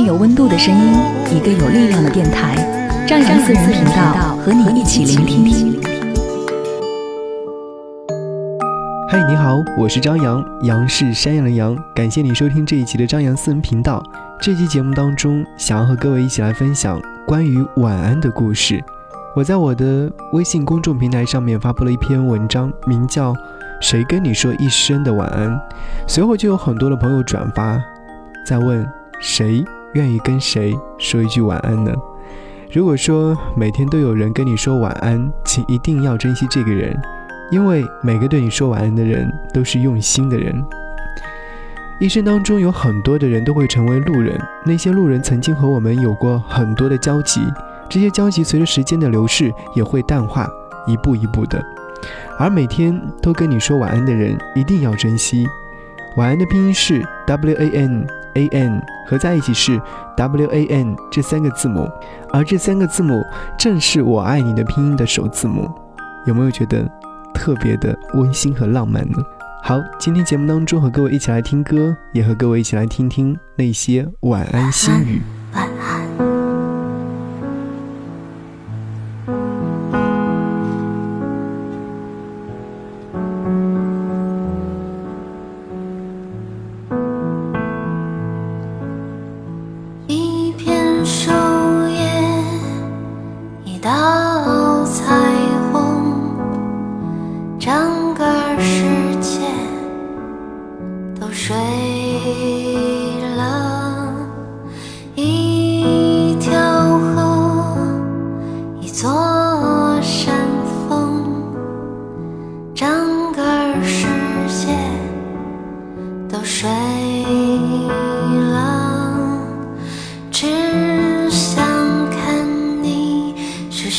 有温度的声音，一个有力量的电台，张扬私人频道和你一起聆听。嗨，你好，我是张扬，杨是山羊的羊。感谢你收听这一期的张扬私人频道。这期节目当中，想要和各位一起来分享关于晚安的故事。我在我的微信公众平台上面发布了一篇文章，名叫《谁跟你说一声的晚安》。随后就有很多的朋友转发，在问谁。愿意跟谁说一句晚安呢？如果说每天都有人跟你说晚安，请一定要珍惜这个人，因为每个对你说晚安的人都是用心的人。一生当中有很多的人都会成为路人，那些路人曾经和我们有过很多的交集，这些交集随着时间的流逝也会淡化，一步一步的。而每天都跟你说晚安的人，一定要珍惜。晚安的拼音是 W A N。A N 合在一起是 W A N 这三个字母，而这三个字母正是我爱你的拼音的首字母，有没有觉得特别的温馨和浪漫呢？好，今天节目当中和各位一起来听歌，也和各位一起来听听那些晚安心语。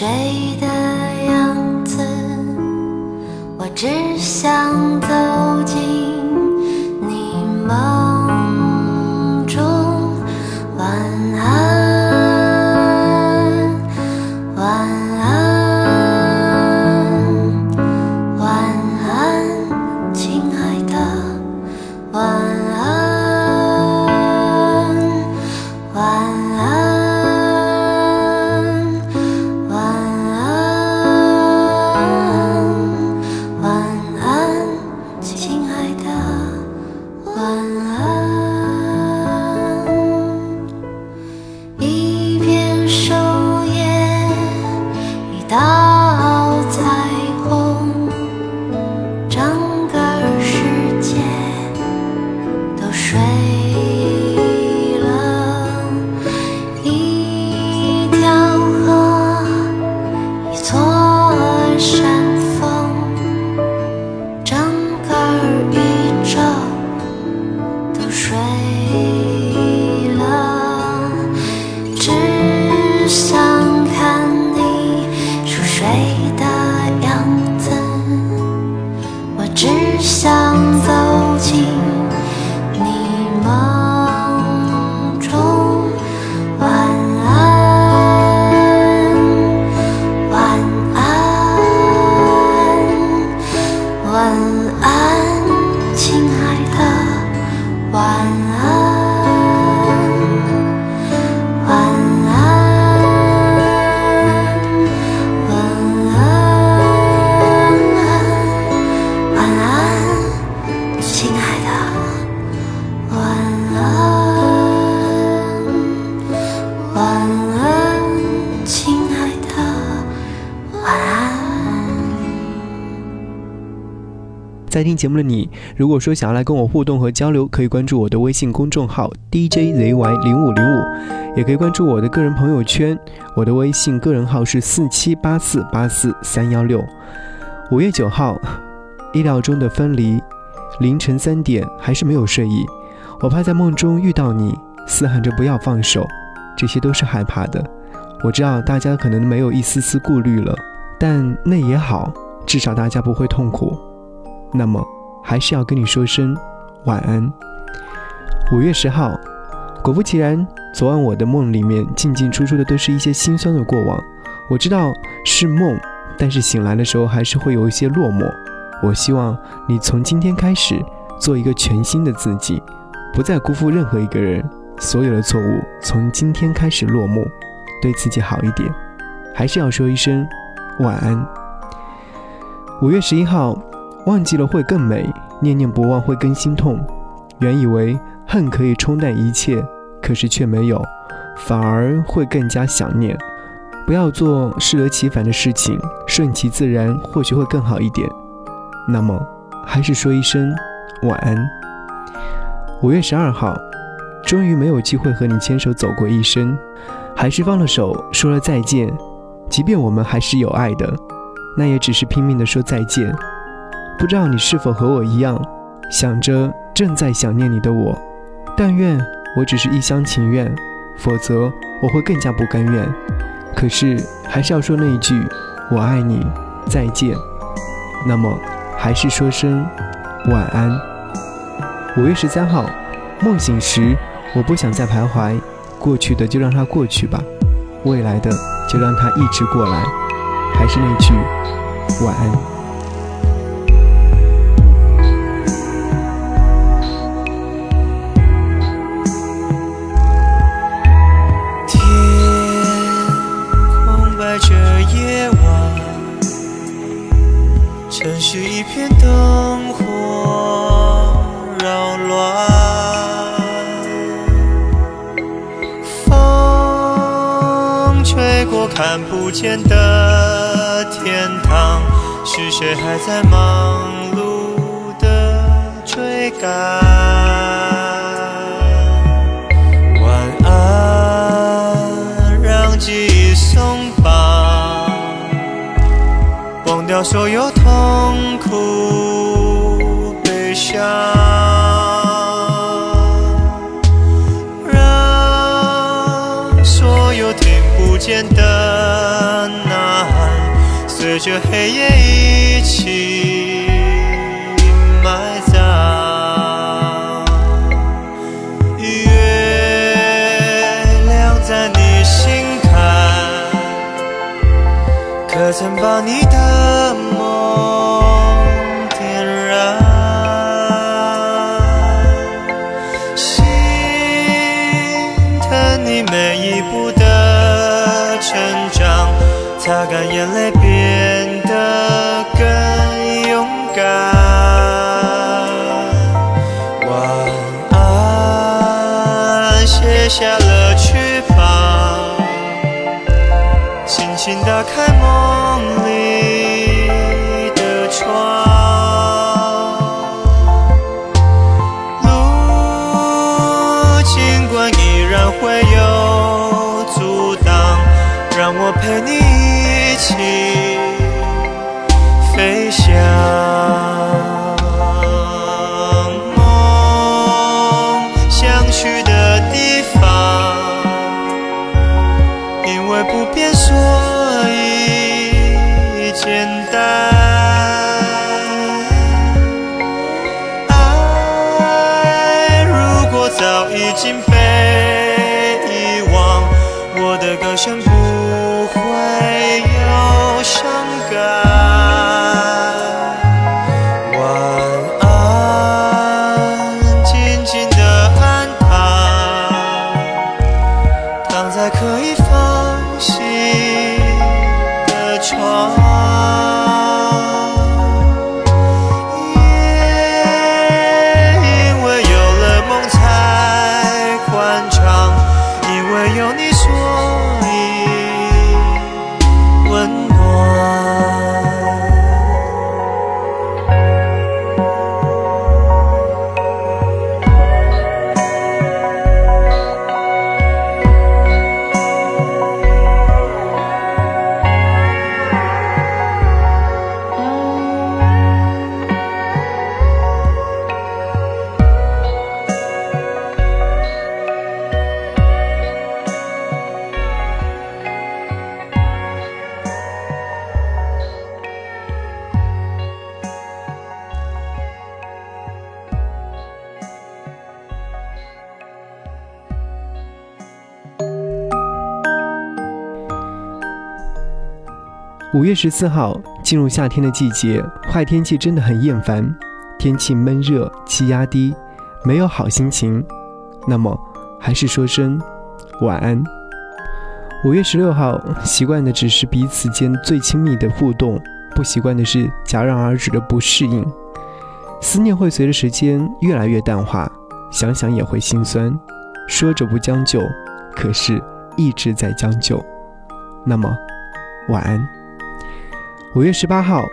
谁？在听节目的你，如果说想要来跟我互动和交流，可以关注我的微信公众号 DJZY 零五零五，也可以关注我的个人朋友圈。我的微信个人号是四七八四八四三幺六。五月九号，意料中的分离，凌晨三点还是没有睡意。我怕在梦中遇到你，嘶喊着不要放手，这些都是害怕的。我知道大家可能没有一丝丝顾虑了，但那也好，至少大家不会痛苦。那么，还是要跟你说声晚安。五月十号，果不其然，昨晚我的梦里面进进出出的都是一些心酸的过往。我知道是梦，但是醒来的时候还是会有一些落寞。我希望你从今天开始做一个全新的自己，不再辜负任何一个人。所有的错误从今天开始落幕。对自己好一点，还是要说一声晚安。五月十一号，忘记了会更美，念念不忘会更心痛。原以为恨可以冲淡一切，可是却没有，反而会更加想念。不要做适得其反的事情，顺其自然或许会更好一点。那么，还是说一声晚安。五月十二号，终于没有机会和你牵手走过一生。还是放了手，说了再见。即便我们还是有爱的，那也只是拼命的说再见。不知道你是否和我一样，想着正在想念你的我。但愿我只是一厢情愿，否则我会更加不甘愿。可是还是要说那一句“我爱你，再见”。那么，还是说声晚安。五月十三号，梦醒时，我不想再徘徊。过去的就让它过去吧，未来的就让它一直过来。还是那句晚安。看不见的天堂，是谁还在忙碌的追赶？晚安，让记忆松绑，忘掉所有痛苦悲伤。间的呐喊，随着黑夜一起埋葬。月亮在你心坎，可曾把你的梦擦干眼泪，变得更勇敢。晚安，卸下了翅膀，轻轻打开梦里的窗。路尽管依然会有阻挡。让我陪你五月十四号进入夏天的季节，坏天气真的很厌烦，天气闷热，气压低，没有好心情。那么，还是说声晚安。五月十六号，习惯的只是彼此间最亲密的互动，不习惯的是戛然而止的不适应。思念会随着时间越来越淡化，想想也会心酸。说着不将就，可是一直在将就。那么，晚安。五月十八号，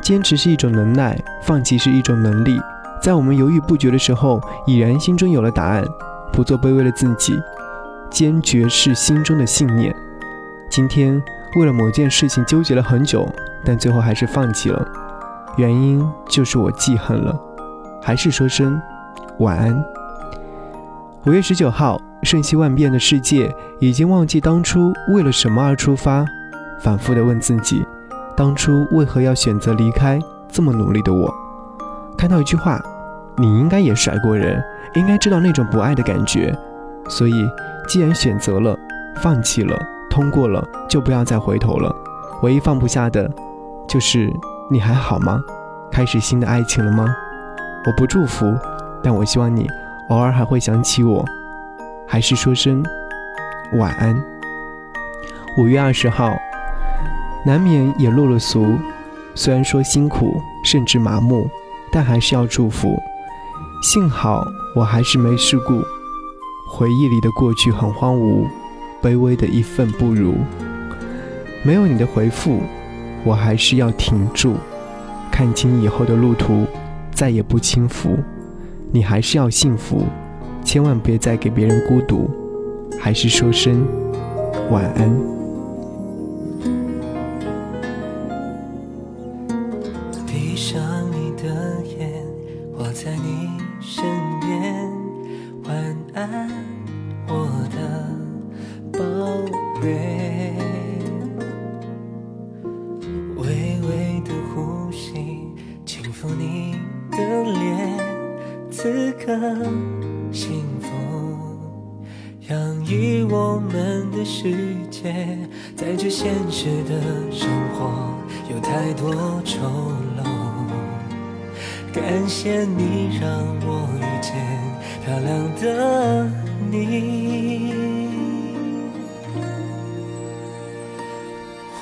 坚持是一种能耐，放弃是一种能力。在我们犹豫不决的时候，已然心中有了答案。不做卑微的自己，坚决是心中的信念。今天为了某件事情纠结了很久，但最后还是放弃了。原因就是我记恨了。还是说声晚安。五月十九号，瞬息万变的世界，已经忘记当初为了什么而出发，反复的问自己，当初为何要选择离开这么努力的我？看到一句话，你应该也甩过人，应该知道那种不爱的感觉。所以，既然选择了，放弃了，通过了，就不要再回头了。唯一放不下的，就是你还好吗？开始新的爱情了吗？我不祝福，但我希望你。偶尔还会想起我，还是说声晚安。五月二十号，难免也落了俗。虽然说辛苦，甚至麻木，但还是要祝福。幸好我还是没事故。回忆里的过去很荒芜，卑微的一份不如。没有你的回复，我还是要挺住。看清以后的路途，再也不轻浮。你还是要幸福，千万别再给别人孤独，还是说声晚安。此刻幸福，洋溢我们的世界，在这现实的生活有太多丑陋。感谢你让我遇见漂亮的你，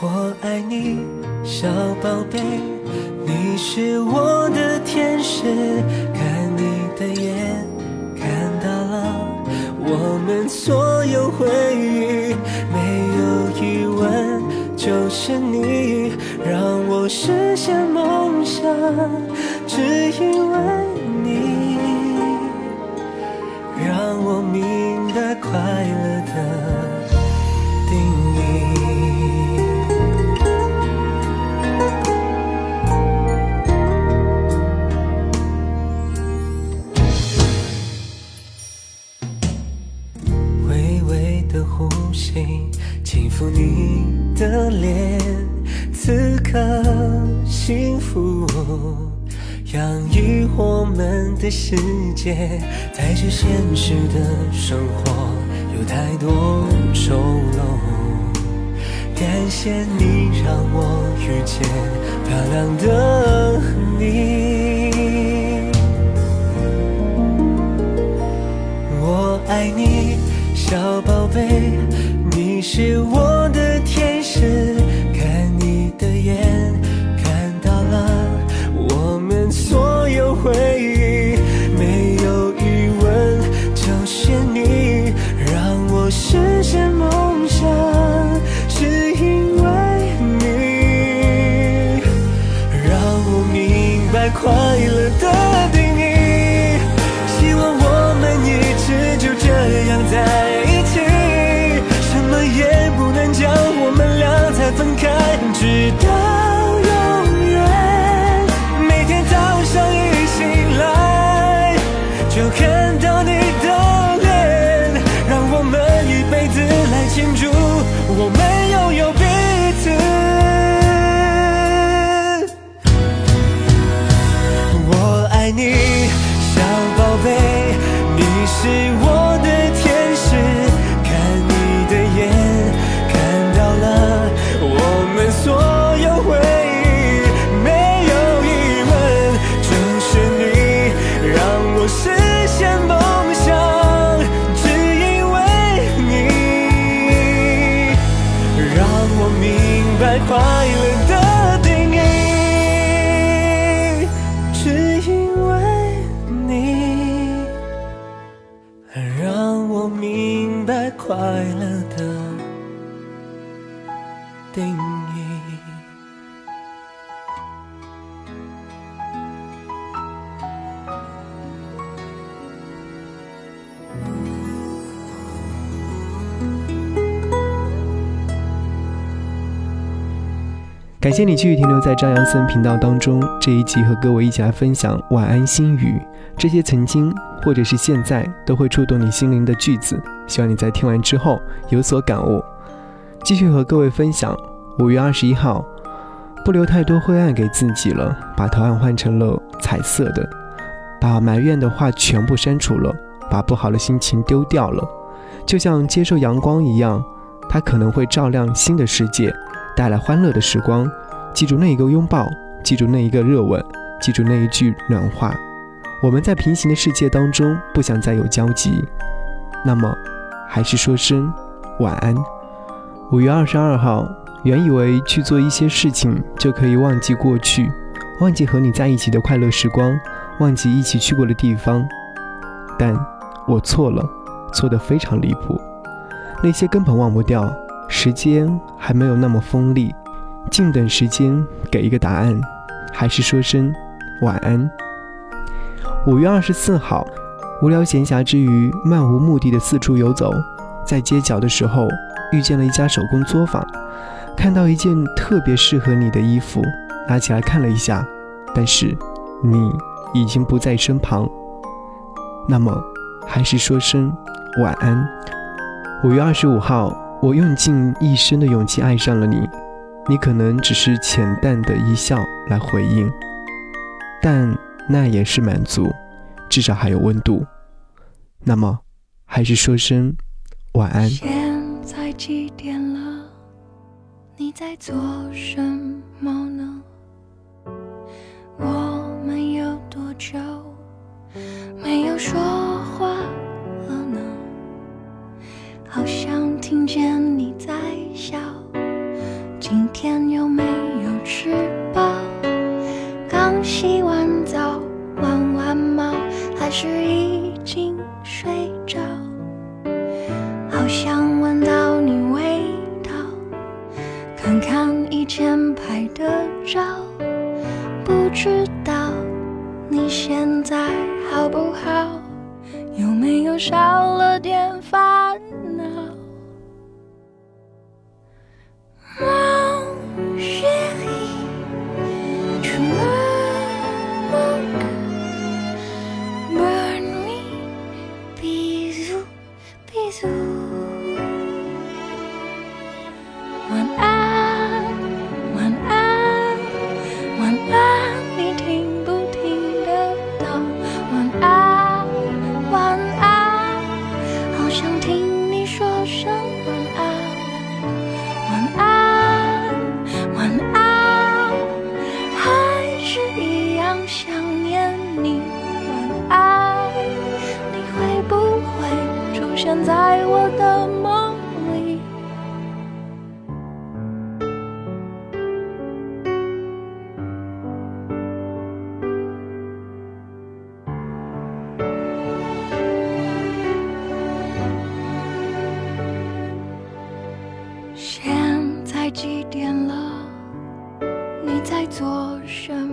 我爱你，小宝贝，你是我的天使。看你的眼看到了我们所有回忆，没有疑问，就是你让我实现梦想，只因为你让我明白快乐的世界。在这现实的生活有太多丑陋，感谢你让我遇见漂亮的你。我爱你，小宝贝。你是我感谢你继续停留在张扬私人频道当中。这一集和各位一起来分享晚安心语，这些曾经或者是现在都会触动你心灵的句子，希望你在听完之后有所感悟。继续和各位分享，五月二十一号，不留太多灰暗给自己了，把图案换成了彩色的，把埋怨的话全部删除了，把不好的心情丢掉了，就像接受阳光一样，它可能会照亮新的世界。带来欢乐的时光，记住那一个拥抱，记住那一个热吻，记住那一句暖话。我们在平行的世界当中不想再有交集，那么还是说声晚安。五月二十二号，原以为去做一些事情就可以忘记过去，忘记和你在一起的快乐时光，忘记一起去过的地方，但我错了，错得非常离谱，那些根本忘不掉。时间还没有那么锋利，静等时间给一个答案，还是说声晚安。五月二十四号，无聊闲暇之余，漫无目的的四处游走，在街角的时候遇见了一家手工作坊，看到一件特别适合你的衣服，拿起来看了一下，但是你已经不在身旁，那么还是说声晚安。五月二十五号。我用尽一生的勇气爱上了你，你可能只是浅淡的一笑来回应，但那也是满足，至少还有温度。那么，还是说声晚安。现在几点了？你在做什么呢？我们有多久没有说听见你在笑，今天有没有吃饱？刚洗完澡，玩完猫，还是已经睡着？好想闻到你味道，看看以前拍的照，不知道你现在好不好？有没有少了点在做什么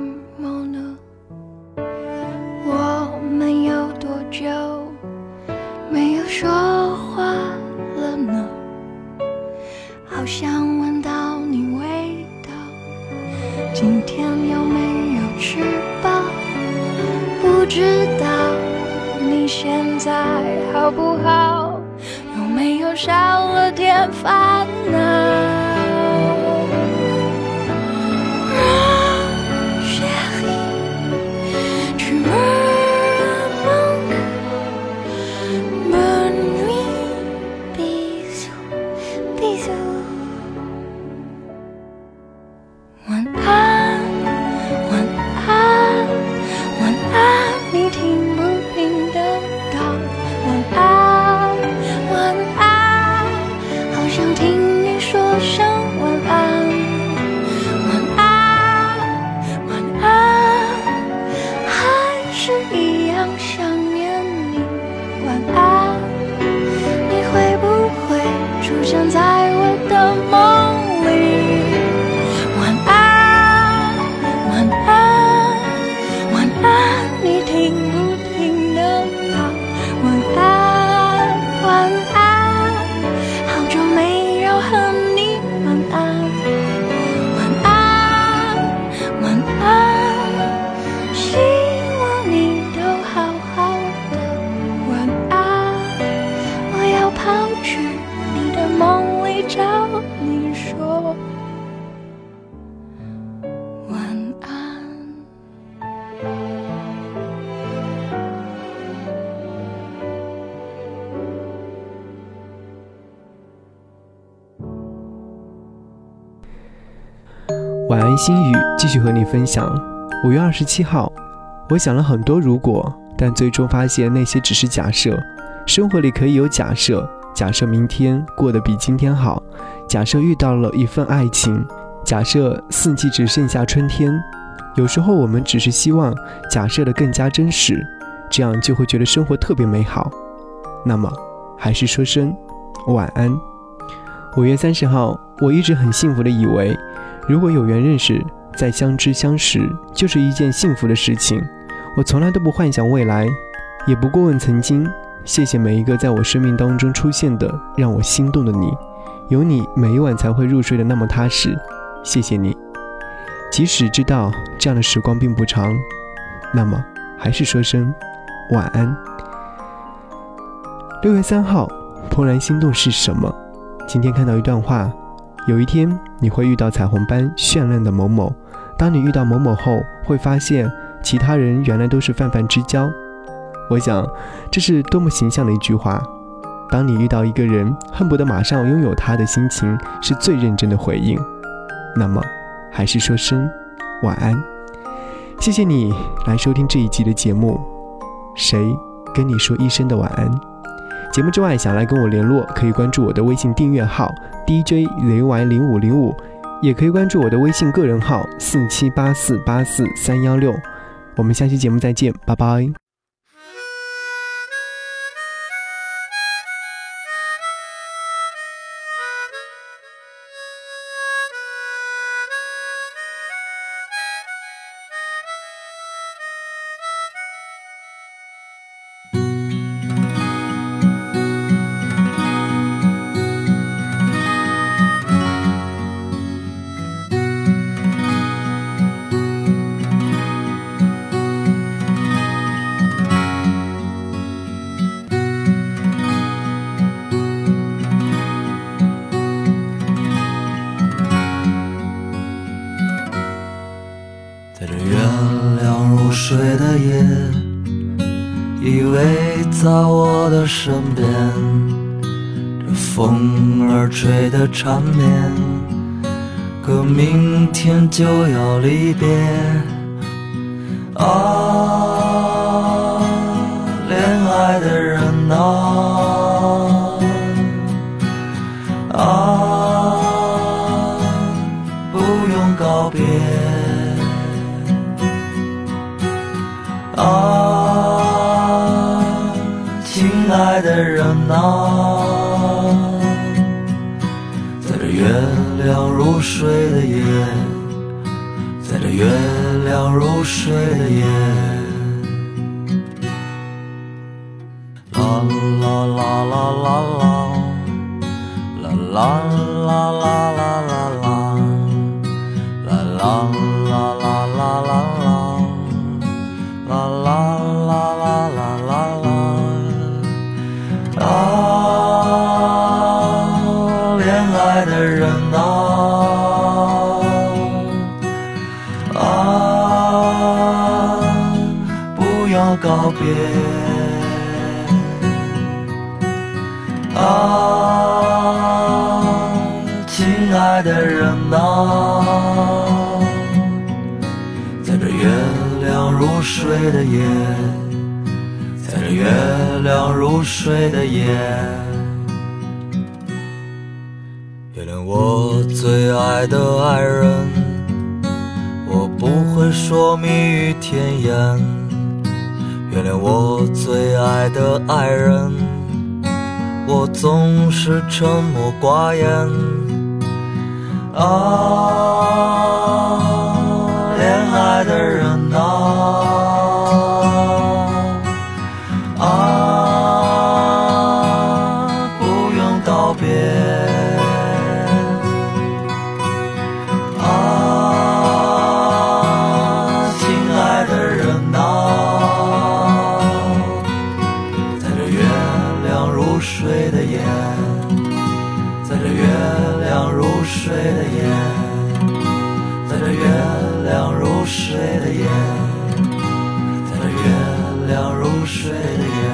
晚安，心雨，继续和你分享。五月二十七号，我想了很多如果，但最终发现那些只是假设。生活里可以有假设，假设明天过得比今天好，假设遇到了一份爱情，假设四季只剩下春天。有时候我们只是希望假设的更加真实，这样就会觉得生活特别美好。那么，还是说声晚安。五月三十号，我一直很幸福的以为。如果有缘认识，再相知相识，就是一件幸福的事情。我从来都不幻想未来，也不过问曾经。谢谢每一个在我生命当中出现的让我心动的你，有你，每一晚才会入睡的那么踏实。谢谢你，即使知道这样的时光并不长，那么还是说声晚安。六月三号，怦然心动是什么？今天看到一段话。有一天，你会遇到彩虹般绚烂的某某。当你遇到某某后，会发现其他人原来都是泛泛之交。我想，这是多么形象的一句话。当你遇到一个人，恨不得马上拥有他的心情，是最认真的回应。那么，还是说声晚安。谢谢你来收听这一集的节目。谁跟你说一声的晚安？节目之外，想来跟我联络，可以关注我的微信订阅号 DJ 雷 Y 零五零五，也可以关注我的微信个人号四七八四八四三幺六。我们下期节目再见，拜拜。依偎在我的身边，这风儿吹得缠绵，可明天就要离别。啊，恋爱的人、啊，呐、在这月亮如水的夜，在这月亮如水的夜，啦啦啦啦啦，啦啦啦啦啦啦啦，啦啦啦啦啦啦啦。啦别。啊，亲爱的人呐、在这月亮入睡的夜，在这月亮入睡的夜，原谅我最爱的爱人，我不会说蜜语甜言。原谅我最爱的爱人，我总是沉默寡言。啊，恋爱的人，啊，如水的夜，在这月亮如水的夜，在这月亮如水的夜。